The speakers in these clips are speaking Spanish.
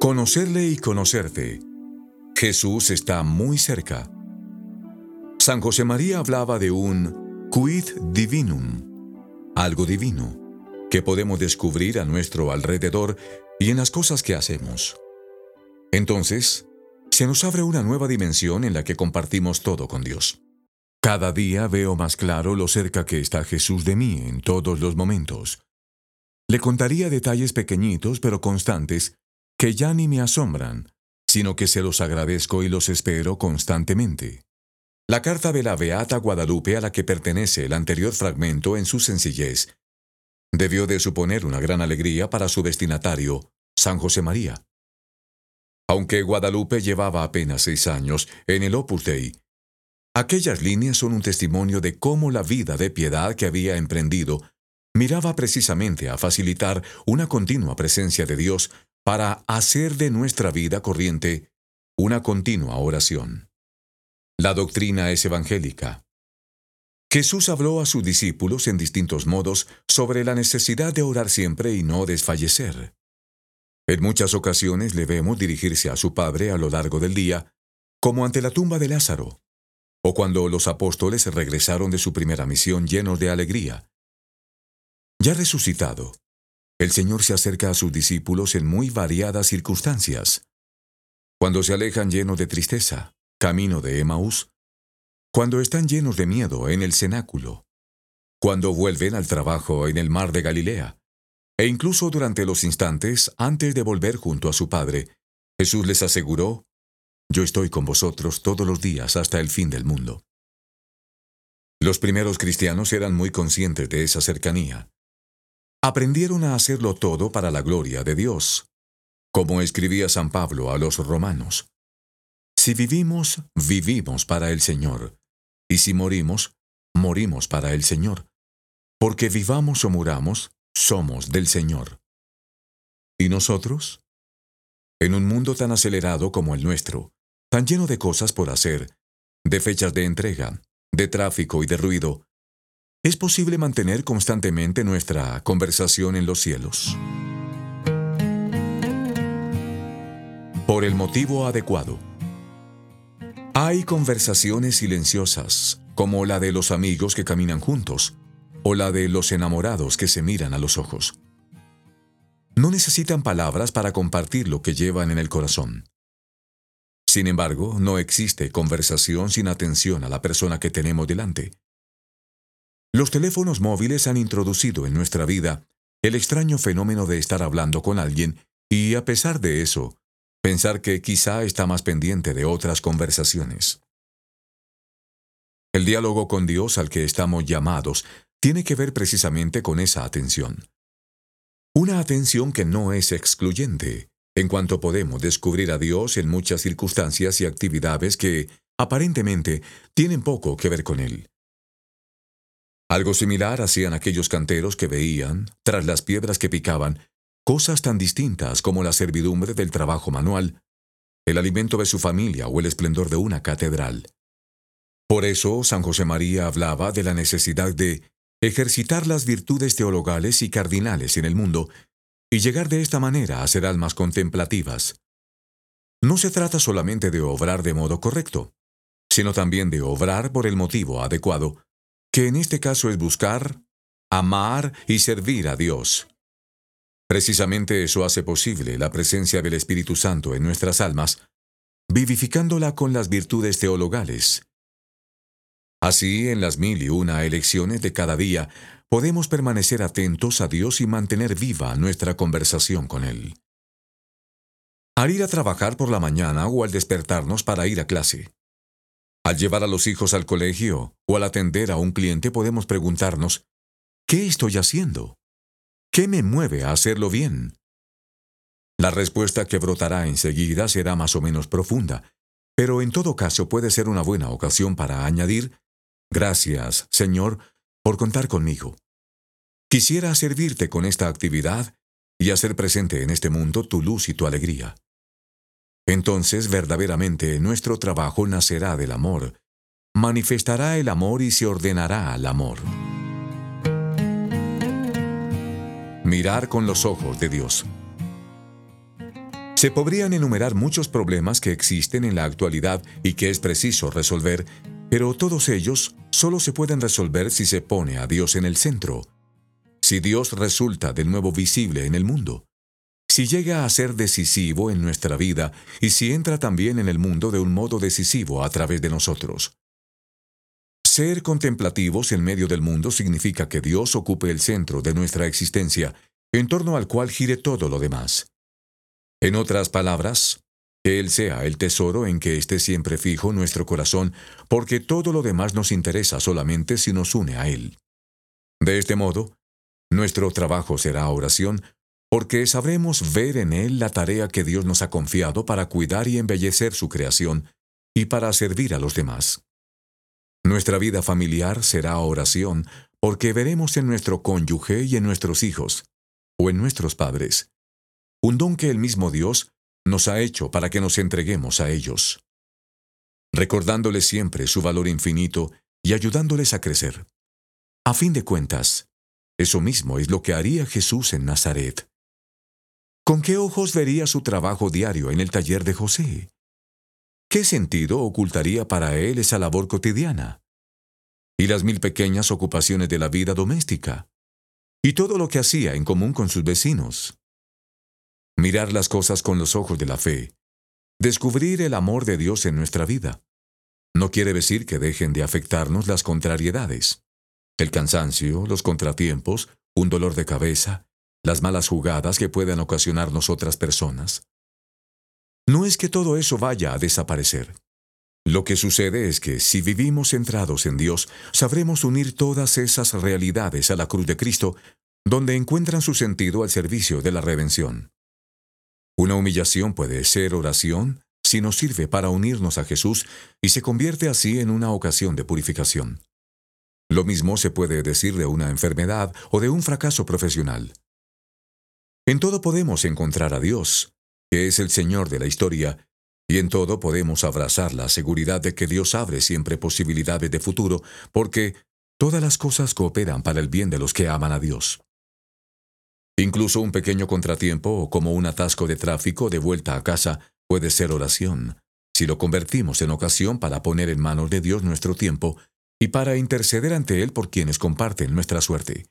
Conocerle y conocerte. Jesús está muy cerca. San José María hablaba de un quid divinum, algo divino, que podemos descubrir a nuestro alrededor y en las cosas que hacemos. Entonces, se nos abre una nueva dimensión en la que compartimos todo con Dios. Cada día veo más claro lo cerca que está Jesús de mí en todos los momentos. Le contaría detalles pequeñitos pero constantes que ya ni me asombran, sino que se los agradezco y los espero constantemente. La carta de la Beata Guadalupe a la que pertenece el anterior fragmento en su sencillez debió de suponer una gran alegría para su destinatario, San José María. Aunque Guadalupe llevaba apenas seis años en el Opus Dei, aquellas líneas son un testimonio de cómo la vida de piedad que había emprendido miraba precisamente a facilitar una continua presencia de Dios para hacer de nuestra vida corriente una continua oración. La doctrina es evangélica. Jesús habló a sus discípulos en distintos modos sobre la necesidad de orar siempre y no desfallecer. En muchas ocasiones le vemos dirigirse a su Padre a lo largo del día, como ante la tumba de Lázaro, o cuando los apóstoles regresaron de su primera misión llenos de alegría. Ya resucitado, el Señor se acerca a sus discípulos en muy variadas circunstancias. Cuando se alejan llenos de tristeza, camino de Emaús, cuando están llenos de miedo en el cenáculo, cuando vuelven al trabajo en el mar de Galilea, e incluso durante los instantes antes de volver junto a su Padre, Jesús les aseguró, Yo estoy con vosotros todos los días hasta el fin del mundo. Los primeros cristianos eran muy conscientes de esa cercanía aprendieron a hacerlo todo para la gloria de Dios, como escribía San Pablo a los romanos. Si vivimos, vivimos para el Señor, y si morimos, morimos para el Señor, porque vivamos o muramos, somos del Señor. ¿Y nosotros? En un mundo tan acelerado como el nuestro, tan lleno de cosas por hacer, de fechas de entrega, de tráfico y de ruido, ¿Es posible mantener constantemente nuestra conversación en los cielos? Por el motivo adecuado. Hay conversaciones silenciosas, como la de los amigos que caminan juntos, o la de los enamorados que se miran a los ojos. No necesitan palabras para compartir lo que llevan en el corazón. Sin embargo, no existe conversación sin atención a la persona que tenemos delante. Los teléfonos móviles han introducido en nuestra vida el extraño fenómeno de estar hablando con alguien y, a pesar de eso, pensar que quizá está más pendiente de otras conversaciones. El diálogo con Dios al que estamos llamados tiene que ver precisamente con esa atención. Una atención que no es excluyente, en cuanto podemos descubrir a Dios en muchas circunstancias y actividades que, aparentemente, tienen poco que ver con Él. Algo similar hacían aquellos canteros que veían, tras las piedras que picaban, cosas tan distintas como la servidumbre del trabajo manual, el alimento de su familia o el esplendor de una catedral. Por eso San José María hablaba de la necesidad de ejercitar las virtudes teologales y cardinales en el mundo y llegar de esta manera a ser almas contemplativas. No se trata solamente de obrar de modo correcto, sino también de obrar por el motivo adecuado que en este caso es buscar, amar y servir a Dios. Precisamente eso hace posible la presencia del Espíritu Santo en nuestras almas, vivificándola con las virtudes teologales. Así, en las mil y una elecciones de cada día, podemos permanecer atentos a Dios y mantener viva nuestra conversación con Él. Al ir a trabajar por la mañana o al despertarnos para ir a clase, al llevar a los hijos al colegio o al atender a un cliente podemos preguntarnos, ¿qué estoy haciendo? ¿Qué me mueve a hacerlo bien? La respuesta que brotará enseguida será más o menos profunda, pero en todo caso puede ser una buena ocasión para añadir, Gracias, Señor, por contar conmigo. Quisiera servirte con esta actividad y hacer presente en este mundo tu luz y tu alegría. Entonces verdaderamente nuestro trabajo nacerá del amor, manifestará el amor y se ordenará al amor. Mirar con los ojos de Dios. Se podrían enumerar muchos problemas que existen en la actualidad y que es preciso resolver, pero todos ellos solo se pueden resolver si se pone a Dios en el centro. Si Dios resulta de nuevo visible en el mundo. Si llega a ser decisivo en nuestra vida y si entra también en el mundo de un modo decisivo a través de nosotros. Ser contemplativos en medio del mundo significa que Dios ocupe el centro de nuestra existencia, en torno al cual gire todo lo demás. En otras palabras, que Él sea el tesoro en que esté siempre fijo nuestro corazón, porque todo lo demás nos interesa solamente si nos une a Él. De este modo, nuestro trabajo será oración, porque sabremos ver en Él la tarea que Dios nos ha confiado para cuidar y embellecer su creación y para servir a los demás. Nuestra vida familiar será oración porque veremos en nuestro cónyuge y en nuestros hijos, o en nuestros padres, un don que el mismo Dios nos ha hecho para que nos entreguemos a ellos, recordándoles siempre su valor infinito y ayudándoles a crecer. A fin de cuentas, eso mismo es lo que haría Jesús en Nazaret. ¿Con qué ojos vería su trabajo diario en el taller de José? ¿Qué sentido ocultaría para él esa labor cotidiana? Y las mil pequeñas ocupaciones de la vida doméstica. Y todo lo que hacía en común con sus vecinos. Mirar las cosas con los ojos de la fe. Descubrir el amor de Dios en nuestra vida. No quiere decir que dejen de afectarnos las contrariedades. El cansancio, los contratiempos, un dolor de cabeza, las malas jugadas que puedan ocasionarnos otras personas. No es que todo eso vaya a desaparecer. Lo que sucede es que si vivimos centrados en Dios, sabremos unir todas esas realidades a la cruz de Cristo, donde encuentran su sentido al servicio de la redención. Una humillación puede ser oración si nos sirve para unirnos a Jesús y se convierte así en una ocasión de purificación. Lo mismo se puede decir de una enfermedad o de un fracaso profesional. En todo podemos encontrar a Dios, que es el Señor de la historia, y en todo podemos abrazar la seguridad de que Dios abre siempre posibilidades de futuro, porque todas las cosas cooperan para el bien de los que aman a Dios. Incluso un pequeño contratiempo, como un atasco de tráfico de vuelta a casa, puede ser oración, si lo convertimos en ocasión para poner en manos de Dios nuestro tiempo y para interceder ante Él por quienes comparten nuestra suerte.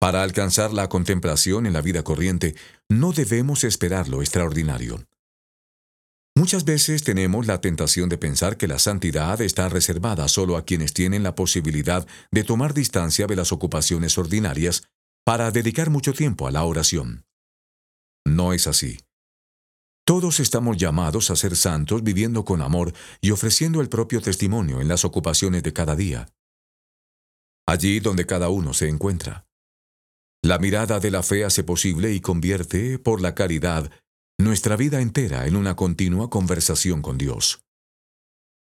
Para alcanzar la contemplación en la vida corriente, no debemos esperar lo extraordinario. Muchas veces tenemos la tentación de pensar que la santidad está reservada solo a quienes tienen la posibilidad de tomar distancia de las ocupaciones ordinarias para dedicar mucho tiempo a la oración. No es así. Todos estamos llamados a ser santos viviendo con amor y ofreciendo el propio testimonio en las ocupaciones de cada día. Allí donde cada uno se encuentra. La mirada de la fe hace posible y convierte, por la caridad, nuestra vida entera en una continua conversación con Dios.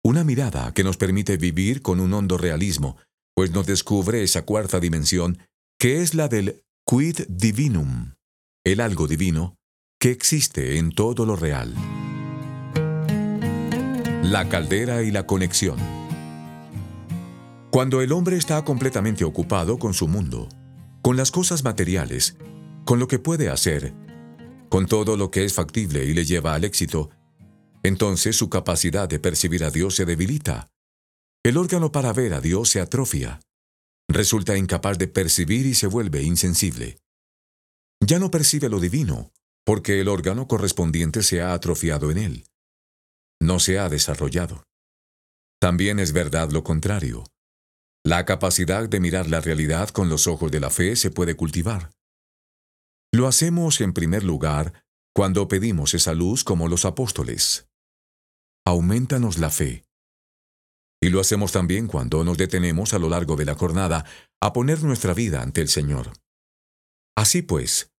Una mirada que nos permite vivir con un hondo realismo, pues nos descubre esa cuarta dimensión que es la del quid divinum, el algo divino, que existe en todo lo real. La caldera y la conexión. Cuando el hombre está completamente ocupado con su mundo, con las cosas materiales, con lo que puede hacer, con todo lo que es factible y le lleva al éxito, entonces su capacidad de percibir a Dios se debilita. El órgano para ver a Dios se atrofia. Resulta incapaz de percibir y se vuelve insensible. Ya no percibe lo divino, porque el órgano correspondiente se ha atrofiado en él. No se ha desarrollado. También es verdad lo contrario. La capacidad de mirar la realidad con los ojos de la fe se puede cultivar. Lo hacemos en primer lugar cuando pedimos esa luz como los apóstoles. Aumentanos la fe. Y lo hacemos también cuando nos detenemos a lo largo de la jornada a poner nuestra vida ante el Señor. Así pues,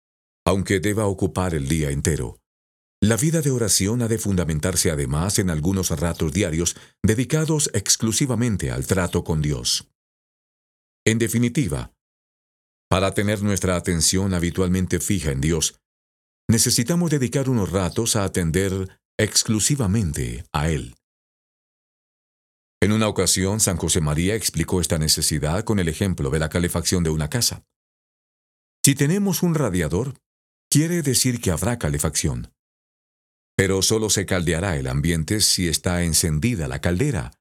aunque deba ocupar el día entero, la vida de oración ha de fundamentarse además en algunos ratos diarios dedicados exclusivamente al trato con Dios. En definitiva, para tener nuestra atención habitualmente fija en Dios, necesitamos dedicar unos ratos a atender exclusivamente a Él. En una ocasión, San José María explicó esta necesidad con el ejemplo de la calefacción de una casa. Si tenemos un radiador, quiere decir que habrá calefacción. Pero solo se caldeará el ambiente si está encendida la caldera.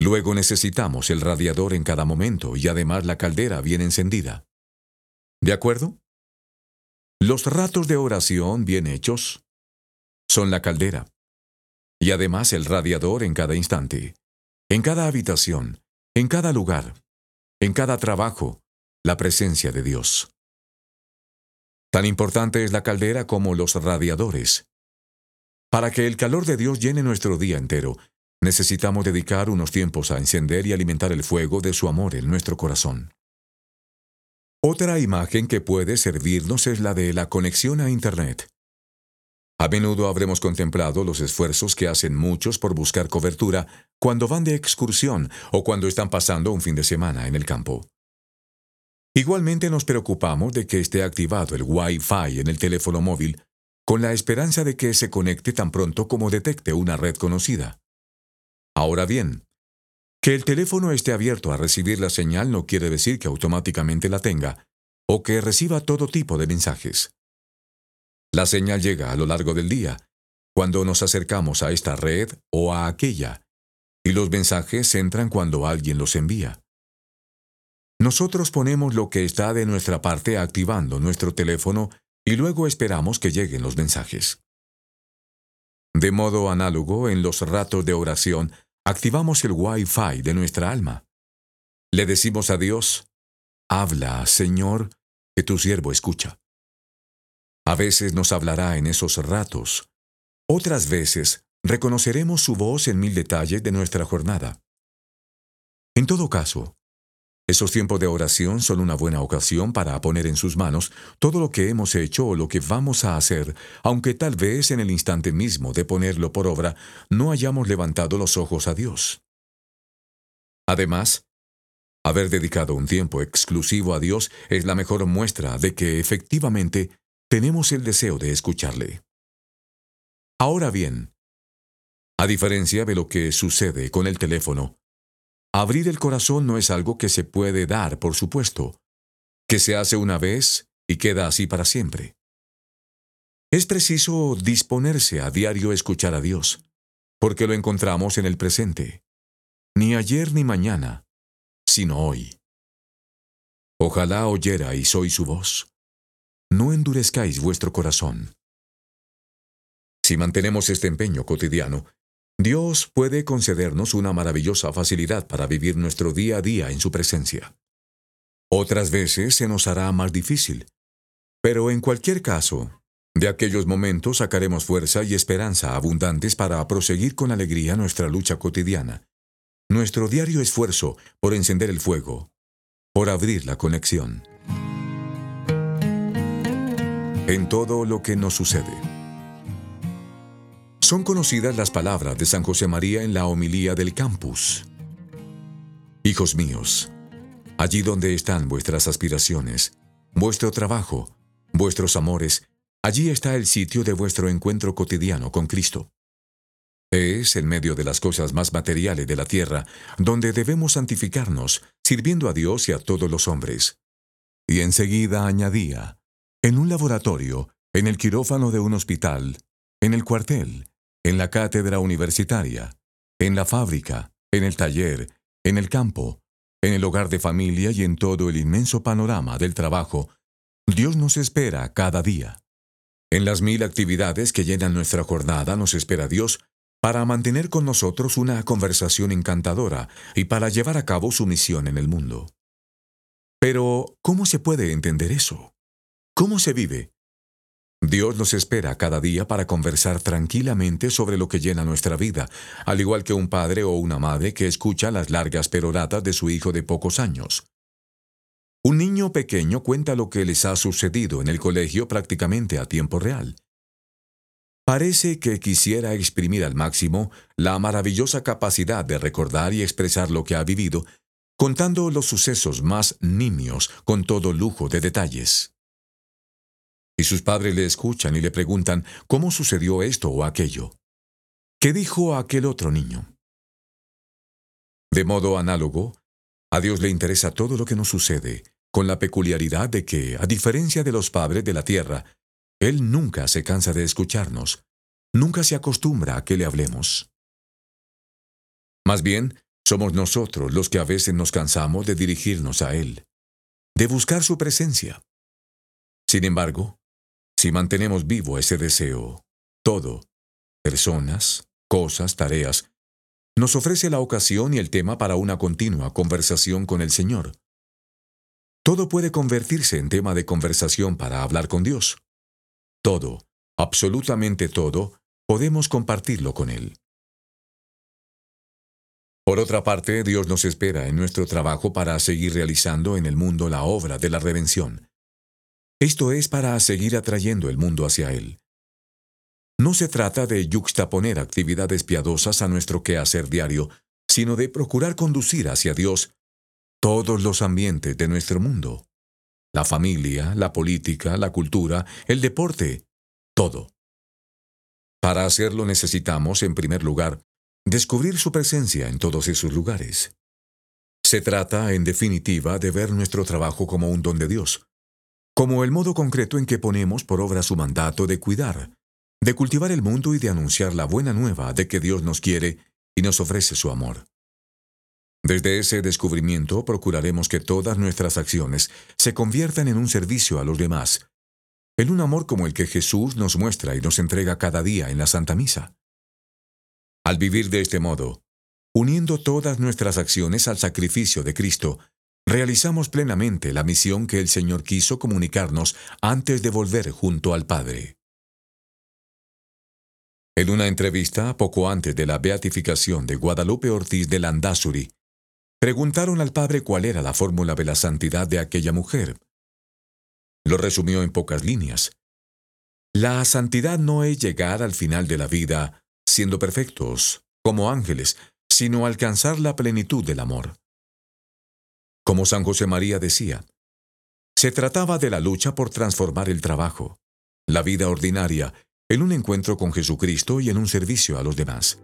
Luego necesitamos el radiador en cada momento y además la caldera bien encendida. ¿De acuerdo? Los ratos de oración bien hechos son la caldera y además el radiador en cada instante, en cada habitación, en cada lugar, en cada trabajo, la presencia de Dios. Tan importante es la caldera como los radiadores. Para que el calor de Dios llene nuestro día entero, necesitamos dedicar unos tiempos a encender y alimentar el fuego de su amor en nuestro corazón. Otra imagen que puede servirnos es la de la conexión a Internet. A menudo habremos contemplado los esfuerzos que hacen muchos por buscar cobertura cuando van de excursión o cuando están pasando un fin de semana en el campo. Igualmente nos preocupamos de que esté activado el Wi-Fi en el teléfono móvil con la esperanza de que se conecte tan pronto como detecte una red conocida. Ahora bien, que el teléfono esté abierto a recibir la señal no quiere decir que automáticamente la tenga o que reciba todo tipo de mensajes. La señal llega a lo largo del día, cuando nos acercamos a esta red o a aquella, y los mensajes entran cuando alguien los envía. Nosotros ponemos lo que está de nuestra parte activando nuestro teléfono y luego esperamos que lleguen los mensajes. De modo análogo, en los ratos de oración, activamos el Wi-Fi de nuestra alma. Le decimos a Dios, habla, Señor, que tu siervo escucha. A veces nos hablará en esos ratos. Otras veces reconoceremos su voz en mil detalles de nuestra jornada. En todo caso, esos tiempos de oración son una buena ocasión para poner en sus manos todo lo que hemos hecho o lo que vamos a hacer, aunque tal vez en el instante mismo de ponerlo por obra no hayamos levantado los ojos a Dios. Además, haber dedicado un tiempo exclusivo a Dios es la mejor muestra de que efectivamente tenemos el deseo de escucharle. Ahora bien, a diferencia de lo que sucede con el teléfono, abrir el corazón no es algo que se puede dar, por supuesto, que se hace una vez y queda así para siempre. Es preciso disponerse a diario a escuchar a Dios, porque lo encontramos en el presente, ni ayer ni mañana, sino hoy. Ojalá oyera y soy su voz no endurezcáis vuestro corazón. Si mantenemos este empeño cotidiano, Dios puede concedernos una maravillosa facilidad para vivir nuestro día a día en su presencia. Otras veces se nos hará más difícil, pero en cualquier caso, de aquellos momentos sacaremos fuerza y esperanza abundantes para proseguir con alegría nuestra lucha cotidiana, nuestro diario esfuerzo por encender el fuego, por abrir la conexión en todo lo que nos sucede. Son conocidas las palabras de San José María en la homilía del campus. Hijos míos, allí donde están vuestras aspiraciones, vuestro trabajo, vuestros amores, allí está el sitio de vuestro encuentro cotidiano con Cristo. Es en medio de las cosas más materiales de la tierra donde debemos santificarnos, sirviendo a Dios y a todos los hombres. Y enseguida añadía, en un laboratorio, en el quirófano de un hospital, en el cuartel, en la cátedra universitaria, en la fábrica, en el taller, en el campo, en el hogar de familia y en todo el inmenso panorama del trabajo, Dios nos espera cada día. En las mil actividades que llenan nuestra jornada nos espera Dios para mantener con nosotros una conversación encantadora y para llevar a cabo su misión en el mundo. Pero, ¿cómo se puede entender eso? ¿Cómo se vive? Dios nos espera cada día para conversar tranquilamente sobre lo que llena nuestra vida, al igual que un padre o una madre que escucha las largas peroratas de su hijo de pocos años. Un niño pequeño cuenta lo que les ha sucedido en el colegio prácticamente a tiempo real. Parece que quisiera exprimir al máximo la maravillosa capacidad de recordar y expresar lo que ha vivido, contando los sucesos más nimios con todo lujo de detalles. Y sus padres le escuchan y le preguntan cómo sucedió esto o aquello. ¿Qué dijo aquel otro niño? De modo análogo, a Dios le interesa todo lo que nos sucede, con la peculiaridad de que, a diferencia de los padres de la tierra, Él nunca se cansa de escucharnos, nunca se acostumbra a que le hablemos. Más bien, somos nosotros los que a veces nos cansamos de dirigirnos a Él, de buscar su presencia. Sin embargo, si mantenemos vivo ese deseo, todo, personas, cosas, tareas, nos ofrece la ocasión y el tema para una continua conversación con el Señor. Todo puede convertirse en tema de conversación para hablar con Dios. Todo, absolutamente todo, podemos compartirlo con Él. Por otra parte, Dios nos espera en nuestro trabajo para seguir realizando en el mundo la obra de la redención. Esto es para seguir atrayendo el mundo hacia Él. No se trata de yuxtaponer actividades piadosas a nuestro quehacer diario, sino de procurar conducir hacia Dios todos los ambientes de nuestro mundo. La familia, la política, la cultura, el deporte, todo. Para hacerlo necesitamos, en primer lugar, descubrir su presencia en todos esos lugares. Se trata, en definitiva, de ver nuestro trabajo como un don de Dios, como el modo concreto en que ponemos por obra su mandato de cuidar, de cultivar el mundo y de anunciar la buena nueva de que Dios nos quiere y nos ofrece su amor. Desde ese descubrimiento procuraremos que todas nuestras acciones se conviertan en un servicio a los demás, en un amor como el que Jesús nos muestra y nos entrega cada día en la Santa Misa. Al vivir de este modo, uniendo todas nuestras acciones al sacrificio de Cristo, realizamos plenamente la misión que el Señor quiso comunicarnos antes de volver junto al Padre. En una entrevista poco antes de la beatificación de Guadalupe Ortiz de Landazuri, Preguntaron al padre cuál era la fórmula de la santidad de aquella mujer. Lo resumió en pocas líneas. La santidad no es llegar al final de la vida siendo perfectos, como ángeles, sino alcanzar la plenitud del amor. Como San José María decía, se trataba de la lucha por transformar el trabajo, la vida ordinaria, en un encuentro con Jesucristo y en un servicio a los demás.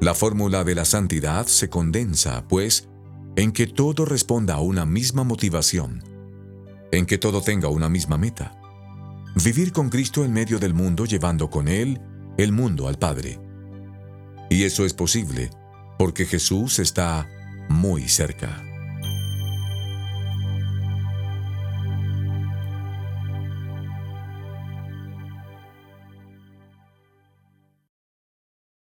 La fórmula de la santidad se condensa, pues, en que todo responda a una misma motivación, en que todo tenga una misma meta. Vivir con Cristo en medio del mundo llevando con Él el mundo al Padre. Y eso es posible porque Jesús está muy cerca.